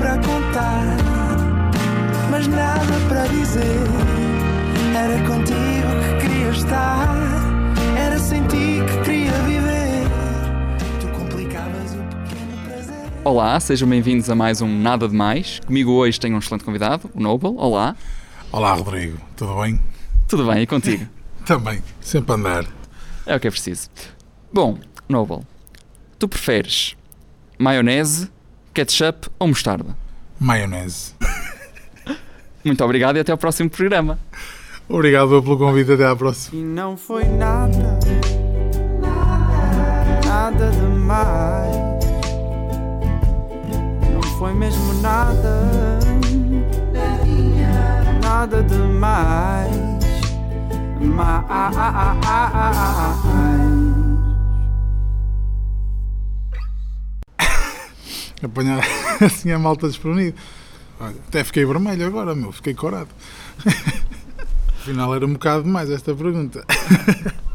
para contar, mas nada para dizer. Era contigo que queria estar, era sem ti que queria viver. Tu complicavas o pequeno prazer. Olá, sejam bem-vindos a mais um Nada de Mais. Comigo hoje tenho um excelente convidado, o Noble. Olá. Olá, Rodrigo. Tudo bem? Tudo bem, e contigo? Também. Sempre a andar. É o que é preciso. Bom, Noble, tu preferes maionese, ketchup ou mostarda? Maionese. Muito obrigado e até ao próximo programa. Obrigado pelo convite. Até à próxima. E não foi nada, nada demais. Não foi mesmo nada, nada demais. Mais. Apanhar assim a malta desprevenida. Olha, até fiquei vermelho agora, meu. Fiquei corado. Afinal, era um bocado demais esta pergunta.